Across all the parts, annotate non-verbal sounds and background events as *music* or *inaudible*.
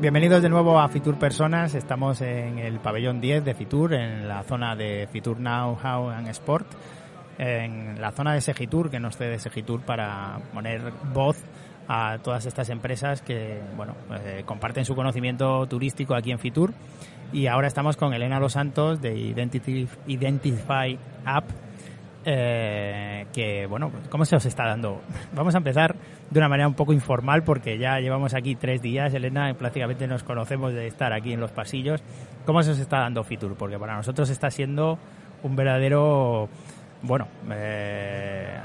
Bienvenidos de nuevo a Fitur Personas. Estamos en el pabellón 10 de Fitur, en la zona de Fitur Now, How and Sport, en la zona de Segitur, que nos cede Segitur para poner voz a todas estas empresas que bueno eh, comparten su conocimiento turístico aquí en Fitur. Y ahora estamos con Elena Los Santos de Identity, Identify App, eh, que bueno, ¿cómo se os está dando? *laughs* Vamos a empezar de una manera un poco informal porque ya llevamos aquí tres días, Elena, prácticamente nos conocemos de estar aquí en los pasillos. ¿Cómo se os está dando Fitur? Porque para nosotros está siendo un verdadero, bueno, eh,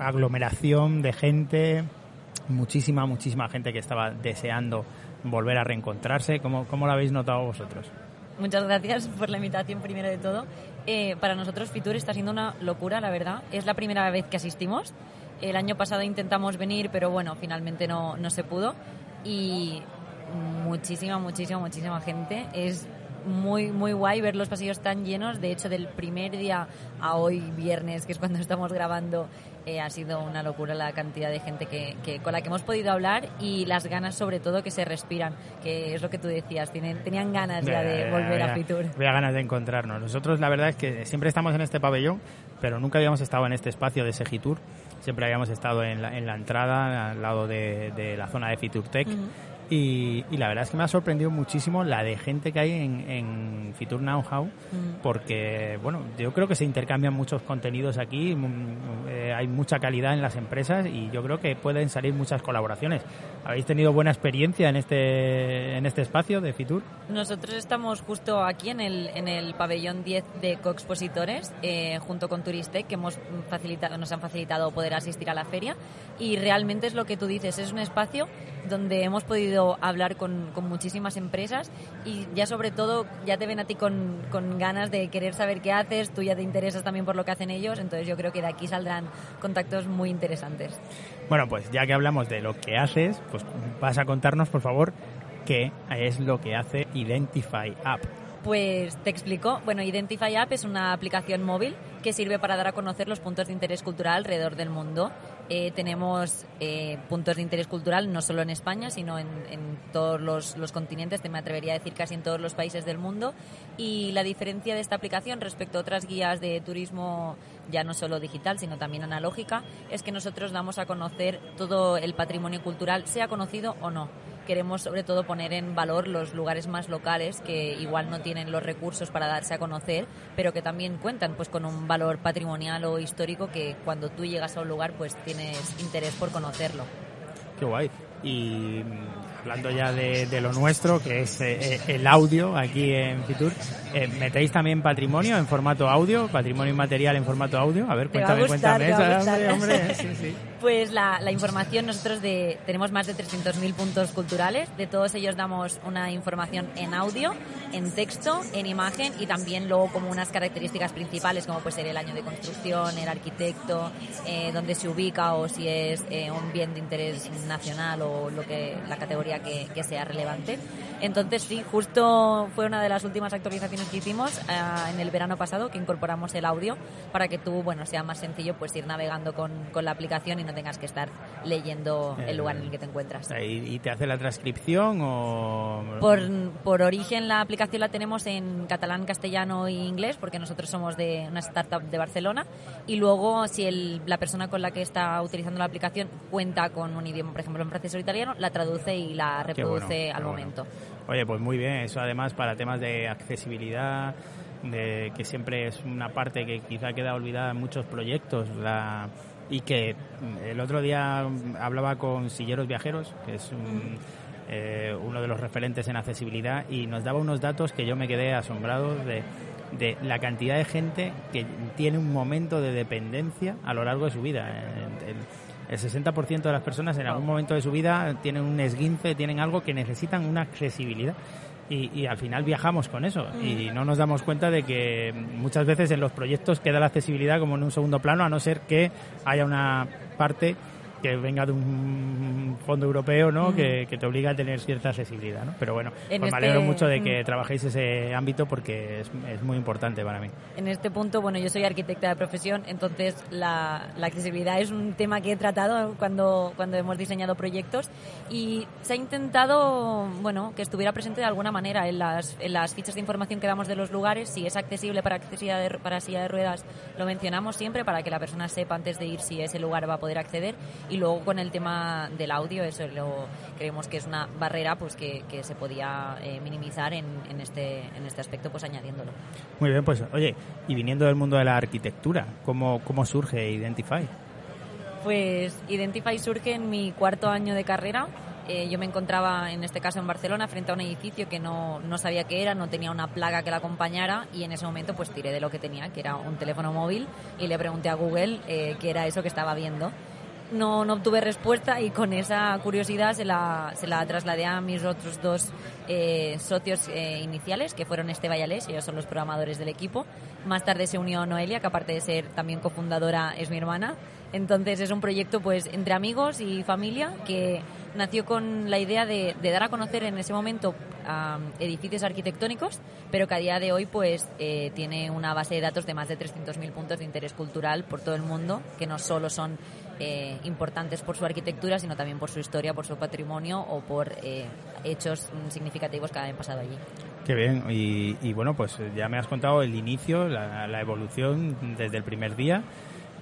aglomeración de gente, muchísima, muchísima gente que estaba deseando volver a reencontrarse. ¿Cómo, cómo lo habéis notado vosotros? Muchas gracias por la invitación primero de todo. Eh, para nosotros Fitur está siendo una locura, la verdad. Es la primera vez que asistimos. El año pasado intentamos venir, pero bueno, finalmente no, no se pudo. Y muchísima, muchísima, muchísima gente. Es muy, muy guay ver los pasillos tan llenos. De hecho, del primer día a hoy, viernes, que es cuando estamos grabando, eh, ha sido una locura la cantidad de gente que, que, con la que hemos podido hablar y las ganas, sobre todo, que se respiran, que es lo que tú decías. Tienen, tenían ganas ya de volver a Fitur. Había ganas de encontrarnos. Nosotros, la verdad es que siempre estamos en este pabellón, pero nunca habíamos estado en este espacio de Segitur. Siempre habíamos estado en la, en la entrada, al lado de, de, la zona de Fitur Tech. Uh -huh y, y, la verdad es que me ha sorprendido muchísimo la de gente que hay en, en Fitur Now How, mm. porque, bueno, yo creo que se intercambian muchos contenidos aquí, eh, hay mucha calidad en las empresas y yo creo que pueden salir muchas colaboraciones. ¿Habéis tenido buena experiencia en este, en este espacio de Fitur? Nosotros estamos justo aquí en el, en el pabellón 10 de coexpositores, eh, junto con Turistec, que hemos facilitado, nos han facilitado poder asistir a la feria y realmente es lo que tú dices, es un espacio donde hemos podido hablar con, con, muchísimas empresas y ya sobre todo ya te ven a ti con, con, ganas de querer saber qué haces, tú ya te interesas también por lo que hacen ellos, entonces yo creo que de aquí saldrán contactos muy interesantes. Bueno, pues ya que hablamos de lo que haces, pues vas a contarnos por favor qué es lo que hace Identify App. Pues te explico. Bueno, Identify App es una aplicación móvil que sirve para dar a conocer los puntos de interés cultural alrededor del mundo. Eh, tenemos eh, puntos de interés cultural no solo en España, sino en, todos los, los, continentes, te me atrevería a decir casi en todos los países del mundo. Y la diferencia de esta aplicación respecto a otras guías de turismo, ya no solo digital, sino también analógica, es que nosotros damos a conocer todo el patrimonio cultural, sea conocido o no queremos sobre todo poner en valor los lugares más locales que igual no tienen los recursos para darse a conocer, pero que también cuentan pues con un valor patrimonial o histórico que cuando tú llegas a un lugar pues tienes interés por conocerlo. Qué guay. Y hablando ya de, de lo nuestro, que es eh, el audio aquí en Fitur, eh, ¿metéis también patrimonio en formato audio, patrimonio inmaterial en formato audio? A ver, cuéntame, gustar, cuéntame. Hombre, hombre, sí, sí. *laughs* Pues la, información, nosotros tenemos más de 300.000 puntos culturales, de todos ellos damos una información en audio, en texto, en imagen y también luego como unas características principales como puede ser el año de construcción, el arquitecto, eh, dónde se ubica o si es eh, un bien de interés nacional o lo que la categoría que, que, sea relevante. Entonces sí, justo fue una de las últimas actualizaciones que hicimos eh, en el verano pasado que incorporamos el audio para que tú, bueno, sea más sencillo pues ir navegando con, con la aplicación y no tengas que estar leyendo el lugar en el que te encuentras. ¿Y, te hace la transcripción o...? Por, por origen la aplicación la tenemos en catalán, castellano e inglés porque nosotros somos de una startup de Barcelona y luego si el, la persona con la que está utilizando la aplicación cuenta con un idioma, por ejemplo en francés o italiano, la traduce y la reproduce bueno, al momento. Bueno. Oye, pues muy bien, eso además para temas de accesibilidad, de que siempre es una parte que quizá queda olvidada en muchos proyectos, la y que el otro día hablaba con Silleros Viajeros, que es un, eh, uno de los referentes en accesibilidad, y nos daba unos datos que yo me quedé asombrado de, de, la cantidad de gente que tiene un momento de dependencia a lo largo de su vida. El, El 60% de las personas en algún momento de su vida tienen un esguince, tienen algo que necesitan una accesibilidad. Y, y, al final viajamos con eso. Y no nos damos cuenta de que muchas veces en los proyectos queda la accesibilidad como en un segundo plano a no ser que haya una parte que venga de un fondo europeo, ¿no? Que, te obliga a tener cierta accesibilidad, ¿no? Pero bueno, pues me alegro este mucho de que trabajéis ese ámbito porque es, es, muy importante para mí. En este punto, bueno, yo soy arquitecta de profesión, entonces la, la, accesibilidad es un tema que he tratado cuando, cuando hemos diseñado proyectos y se ha intentado, bueno, que estuviera presente de alguna manera en las, en las fichas de información que damos de los lugares, si es accesible para, accesibilidad de, para silla de ruedas, lo mencionamos siempre para que la persona sepa antes de ir si ese lugar va a poder acceder y luego con el tema del audio, eso lo, creemos que es una barrera pues que, que se podía eh, minimizar en, en, este, en este aspecto, pues añadiéndolo. Muy bien, pues oye, y viniendo del mundo de la arquitectura, ¿cómo, cómo surge Identify? Pues Identify surge en mi cuarto año de carrera. Eh, yo me encontraba, en este caso en Barcelona, frente a un edificio que no, no, sabía qué era, no tenía una plaga que la acompañara y en ese momento pues tiré de lo que tenía, que era un teléfono móvil y le pregunté a Google eh, qué era eso que estaba viendo no, no obtuve respuesta y con esa curiosidad se la, se la trasladé a mis otros dos eh, socios eh, iniciales, que fueron Esteba y Alés, ellos son los programadores del equipo. Más tarde se unió Noelia, que aparte de ser también cofundadora es mi hermana. Entonces es un proyecto pues entre amigos y familia que nació con la idea de, dar a conocer en ese momento edificios arquitectónicos, pero que a día de hoy pues eh, tiene una base de datos de más de 300.000 puntos de interés cultural por todo el mundo, que no solo son eh, importantes por su arquitectura, sino también por su historia, por su patrimonio o por eh, hechos significativos que hayan pasado allí. Qué bien, y, bueno, pues ya me has contado el inicio, la, evolución desde el primer día.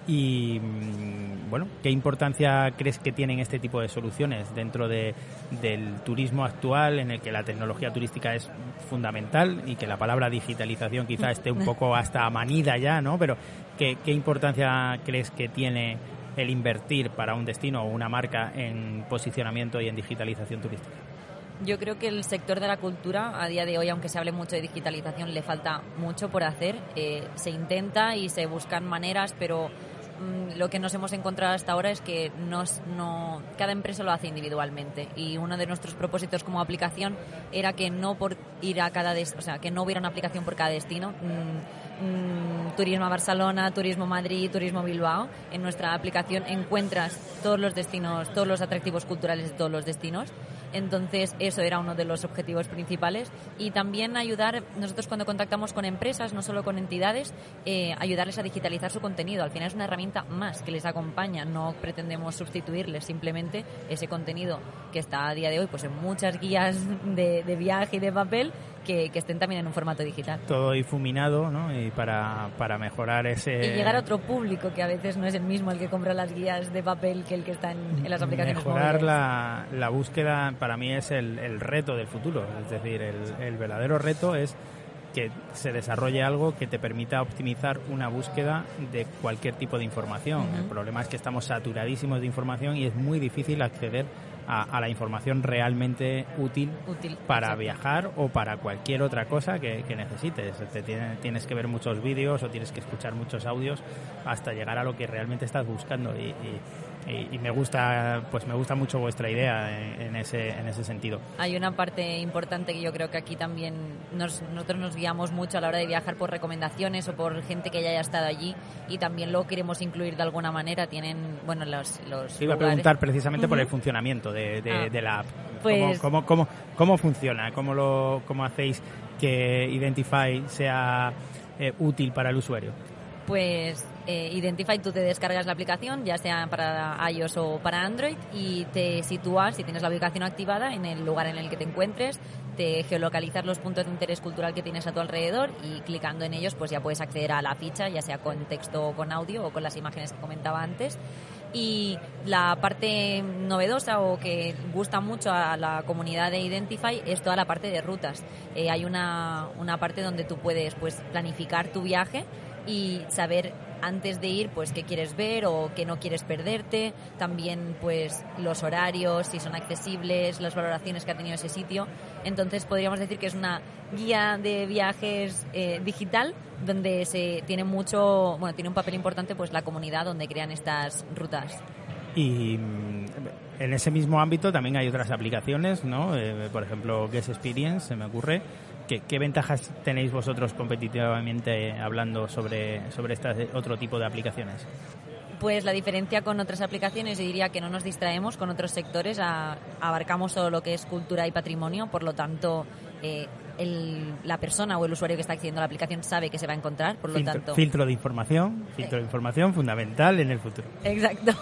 Y mm, bueno, ¿qué importancia crees que tienen este tipo de soluciones dentro de, del turismo actual en el que la tecnología turística es fundamental y que la palabra digitalización quizá esté un poco hasta manida ya, ¿no? Pero ¿qué, importancia crees que tiene el invertir para un destino o una marca en posicionamiento y en digitalización turística? Yo creo que el sector de la cultura, a día de hoy, aunque se hable mucho de digitalización, le falta mucho por hacer. Eh, se intenta y se buscan maneras, pero lo que nos hemos encontrado hasta ahora es que nos, no, cada empresa lo hace individualmente y uno de nuestros propósitos como aplicación era que no por ir a cada o sea que no hubiera una aplicación por cada destino mm, Mm, turismo a Barcelona, Turismo Madrid, Turismo Bilbao. En nuestra aplicación encuentras todos los destinos, todos los atractivos culturales de todos los destinos. Entonces, eso era uno de los objetivos principales. Y también ayudar, nosotros cuando contactamos con empresas, no solo con entidades, eh, ayudarles a digitalizar su contenido. Al final es una herramienta más que les acompaña. No pretendemos sustituirles, simplemente ese contenido que está a día de hoy pues en muchas guías de, de viaje y de papel que, estén también en un formato digital. Todo difuminado, ¿no? Y para, para mejorar ese... Y llegar a otro público que a veces no es el mismo el que compra las guías de papel que el que está en, las aplicaciones Mejorar la, la, búsqueda para mí es el, el, reto del futuro. Es decir, el, el verdadero reto es que se desarrolle algo que te permita optimizar una búsqueda de cualquier tipo de información. El problema es que estamos saturadísimos de información y es muy difícil acceder a, la información realmente útil, para viajar o para cualquier otra cosa que, necesites. Te tienes que ver muchos vídeos o tienes que escuchar muchos audios hasta llegar a lo que realmente estás buscando y, y, me gusta pues me gusta mucho vuestra idea en, ese en ese sentido. Hay una parte importante que yo creo que aquí también nosotros nos guiamos mucho a la hora de viajar por recomendaciones o por gente que ya haya estado allí y también lo queremos incluir de alguna manera. Tienen bueno los los iba a preguntar precisamente por el funcionamiento de, de, ah. la app. Pues ¿Cómo, cómo, cómo, funciona cómo lo cómo hacéis que Identify sea eh, útil para el usuario pues eh, Identify tú te descargas la aplicación, ya sea para iOS o para Android, y te sitúas, si tienes la ubicación activada, en el lugar en el que te encuentres, te geolocalizas los puntos de interés cultural que tienes a tu alrededor y clicando en ellos pues ya puedes acceder a la ficha, ya sea con texto o con audio o con las imágenes que comentaba antes. Y la parte novedosa o que gusta mucho a la comunidad de Identify es toda la parte de rutas. Eh, hay una, una parte donde tú puedes pues planificar tu viaje y saber antes de ir pues qué quieres ver o qué no quieres perderte, también pues los horarios, si son accesibles, las valoraciones que ha tenido ese sitio. Entonces podríamos decir que es una guía de viajes eh, digital donde se tiene mucho, bueno, tiene un papel importante pues la comunidad donde crean estas rutas. Y mm, en ese mismo ámbito también hay otras aplicaciones, ¿no? Eh, por ejemplo, Guest Experience, se me ocurre. ¿Qué, ¿Qué, ventajas tenéis vosotros competitivamente hablando sobre, sobre este otro tipo de aplicaciones? Pues la diferencia con otras aplicaciones, yo diría que no nos distraemos con otros sectores, abarcamos todo lo que es cultura y patrimonio, por lo tanto, eh, el, la persona o el usuario que está accediendo a la aplicación sabe que se va a encontrar, por lo filtro, tanto... Filtro de información, filtro de información fundamental en el futuro. Exacto.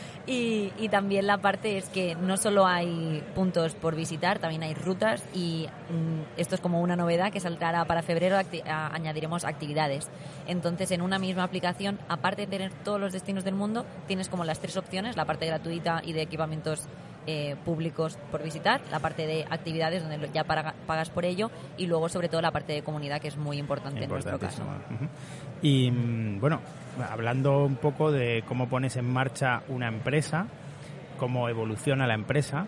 *laughs* y, y, también la parte es que no solo hay puntos por visitar, también hay rutas y mm, esto es como una novedad que saltará para febrero, acti a, añadiremos actividades. Entonces, en una misma aplicación, aparte de tener todos los destinos del mundo, tienes como las tres opciones, la parte gratuita y de equipamientos eh, públicos por visitar, la parte de actividades donde ya pagas por ello y luego sobre todo la parte de comunidad que es muy importante en nuestro caso. Y mm, bueno, hablando un poco de cómo pones en marcha una empresa, cómo evoluciona la empresa,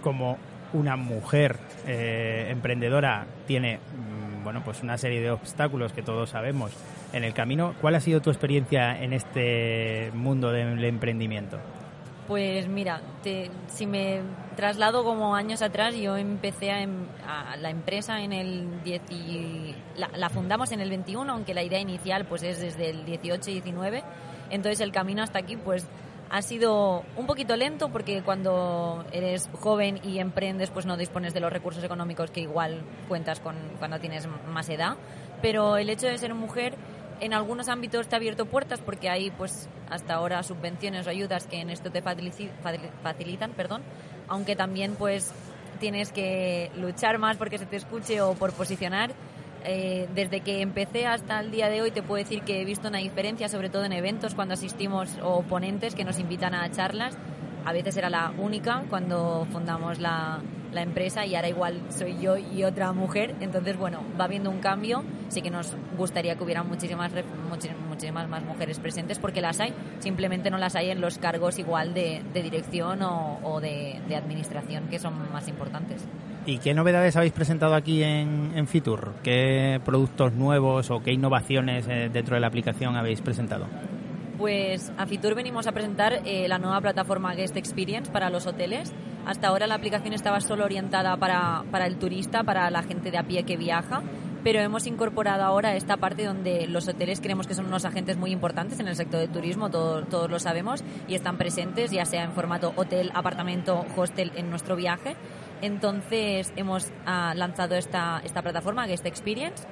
cómo una mujer eh, emprendedora tiene mm, bueno pues una serie de obstáculos que todos sabemos en el camino. ¿Cuál ha sido tu experiencia en este mundo del emprendimiento? Pues mira, te, si me traslado como años atrás, yo empecé a, a la empresa en el 10 y, la, la, fundamos en el 21, aunque la idea inicial pues es desde el 18 y 19. Entonces el camino hasta aquí pues ha sido un poquito lento porque cuando eres joven y emprendes pues no dispones de los recursos económicos que igual cuentas con cuando tienes más edad. Pero el hecho de ser mujer en algunos ámbitos te ha abierto puertas porque hay pues hasta ahora subvenciones o ayudas que en esto te facilitan, perdón, aunque también pues tienes que luchar más porque se te escuche o por posicionar. Eh, desde que empecé hasta el día de hoy te puedo decir que he visto una diferencia, sobre todo en eventos cuando asistimos o ponentes que nos invitan a charlas. A veces era la única cuando fundamos la, la empresa y ahora igual soy yo y otra mujer. Entonces, bueno, va habiendo un cambio. Sí que nos gustaría que hubiera muchísimas, muchísimas más mujeres presentes porque las hay. Simplemente no las hay en los cargos igual de, de dirección o, o de, de, administración que son más importantes. ¿Y qué novedades habéis presentado aquí en, en Fitur? ¿Qué productos nuevos o qué innovaciones eh, dentro de la aplicación habéis presentado? Pues a Fitur venimos a presentar eh, la nueva plataforma Guest Experience para los hoteles. Hasta ahora la aplicación estaba solo orientada para, para el turista, para la gente de a pie que viaja, pero hemos incorporado ahora esta parte donde los hoteles creemos que son unos agentes muy importantes en el sector del turismo, todo, todos lo sabemos, y están presentes, ya sea en formato hotel, apartamento, hostel en nuestro viaje. Entonces hemos ah, lanzado esta, esta plataforma, Guest Experience,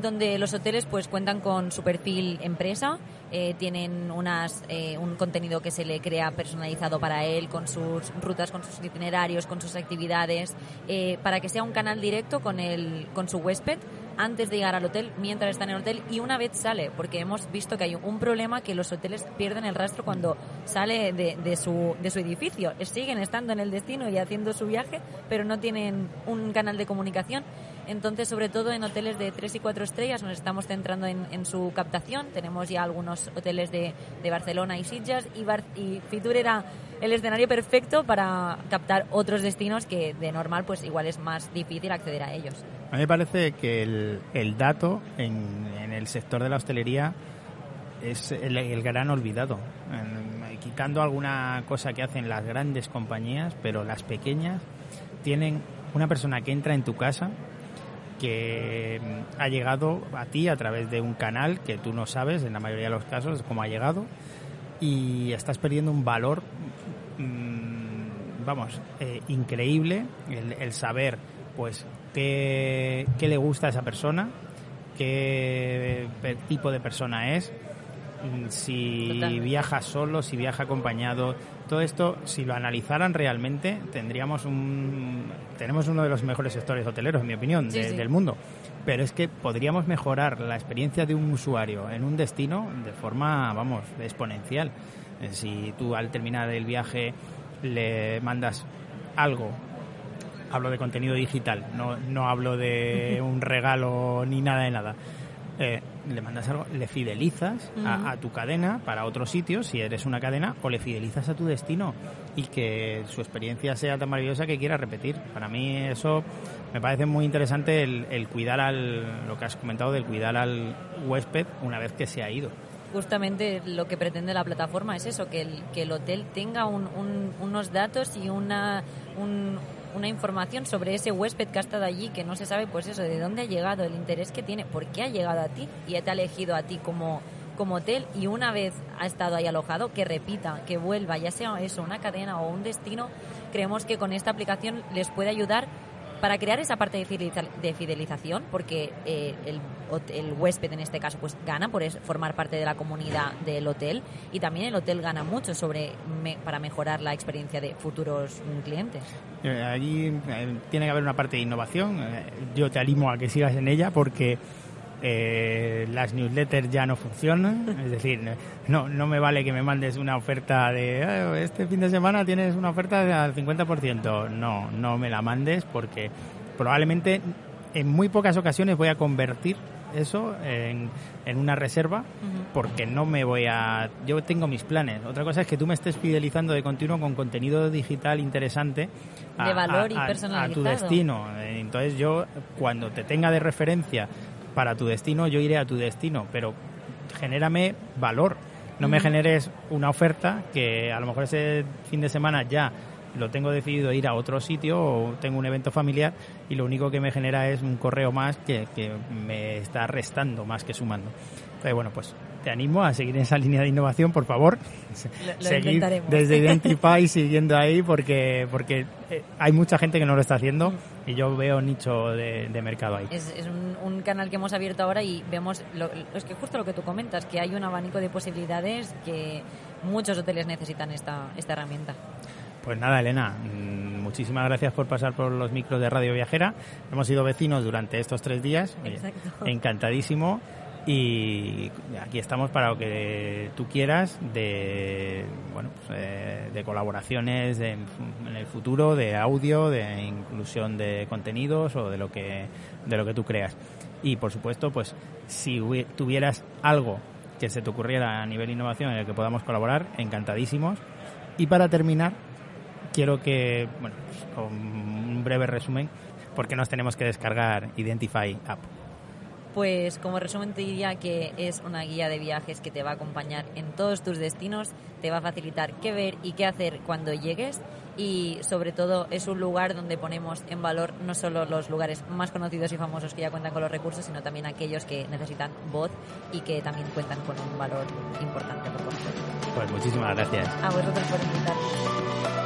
donde los hoteles pues cuentan con su perfil empresa, eh, tienen unas, eh, un contenido que se le crea personalizado para él, con sus rutas, con sus itinerarios, con sus actividades, eh, para que sea un canal directo con, el, con su huésped antes de llegar al hotel, mientras está en el hotel y una vez sale, porque hemos visto que hay un problema que los hoteles pierden el rastro cuando sale de, de, su, de su edificio. Siguen estando en el destino y haciendo su viaje, pero no tienen un canal de comunicación. Entonces, sobre todo en hoteles de 3 y 4 estrellas, nos estamos centrando en, su captación. Tenemos ya algunos hoteles de, Barcelona y Sitges y, Bar y Fitur era el escenario perfecto para captar otros destinos que de normal pues igual es más difícil acceder a ellos. A mí me parece que el, dato en, el sector de la hostelería es el, gran olvidado. Quitando alguna cosa que hacen las grandes compañías, pero las pequeñas tienen una persona que entra en tu casa que ha llegado a ti a través de un canal que tú no sabes en la mayoría de los casos cómo ha llegado y estás perdiendo un valor mmm, vamos eh, increíble el, el, saber pues qué, qué le gusta a esa persona qué tipo de persona es si Totalmente. viaja solo, si viaja acompañado, todo esto, si lo analizaran realmente, tendríamos un, tenemos uno de los mejores sectores hoteleros, en mi opinión, Sí, de- sí. del mundo. Pero es que podríamos mejorar la experiencia de un usuario en un destino de forma, vamos, exponencial. Eh, Si tú al terminar el viaje le mandas algo, hablo de contenido digital, no, no hablo de *laughs* un regalo ni nada de nada. Eh, le mandas algo, le fidelizas a, a tu cadena para otro sitio, si eres una cadena, o le fidelizas a tu destino y que su experiencia sea tan maravillosa que quiera repetir. Para mí eso me parece muy interesante el, el cuidar al, lo que has comentado, del cuidar al huésped una vez que se ha ido. justamente lo que pretende la plataforma es eso, que el, que el hotel tenga unos datos y una, una información sobre ese huésped que ha estado allí, que no se sabe, pues eso, de dónde ha llegado, el interés que tiene, por qué ha llegado a ti y te ha elegido a ti como, como hotel y una vez ha estado ahí alojado, que repita, que vuelva, ya sea eso, una cadena o un destino, creemos que con esta aplicación les puede ayudar para crear esa parte de fidelización, porque eh, el, el, huésped en este caso pues gana por formar parte de la comunidad del hotel y también el hotel gana mucho sobre para mejorar la experiencia de futuros clientes. Eh, allí eh, tiene que haber una parte de innovación. yo te animo a que sigas en ella porque eh, las newsletters ya no funcionan, es decir, no, no me vale que me mandes una oferta de ah, este fin de semana tienes una oferta al 50%, no, no me la mandes porque probablemente en muy pocas ocasiones voy a convertir eso en, en una reserva porque no me voy a... Yo tengo mis planes. Otra cosa es que tú me estés fidelizando de continuo con contenido digital interesante de valor y personalizado. a tu destino. Entonces yo cuando te tenga de referencia para tu destino, yo iré a tu destino, pero genérame valor. No me generes una oferta que a lo mejor ese fin de semana ya lo tengo decidido ir a otro sitio o tengo un evento familiar y lo único que me genera es un correo más que, que me está restando más que sumando. Entonces, bueno, pues te animo a seguir en esa línea de innovación, por favor. seguir desde *laughs* Identify siguiendo ahí porque, porque eh, hay mucha gente que no lo está haciendo y yo veo nicho de, mercado ahí. Es, un, canal que hemos abierto ahora y vemos, lo, es que justo lo que tú comentas, que hay un abanico de posibilidades que muchos hoteles necesitan esta, esta herramienta. Pues nada, Elena, mm, muchísimas gracias por pasar por los micros de Radio Viajera. Hemos sido vecinos durante estos tres días. Exacto. Encantadísimo y aquí estamos para lo que tú quieras de bueno pues, eh, de colaboraciones en el futuro de audio de inclusión de contenidos o de lo que de lo que tú creas. Y por supuesto pues si tuvieras algo que se te ocurriera a nivel innovación en el que podamos colaborar encantadísimos. Y para terminar quiero que bueno pues, con un breve resumen porque nos tenemos que descargar Identify App pues como resumen te diría que es una guía de viajes que te va a acompañar en todos tus destinos, te va a facilitar qué ver y qué hacer cuando llegues y sobre todo es un lugar donde ponemos en valor no solo los lugares más conocidos y famosos que ya cuentan con los recursos, sino también aquellos que necesitan voz y que también cuentan con un valor importante por conocer. Pues muchísimas gracias. A vosotros por invitarme.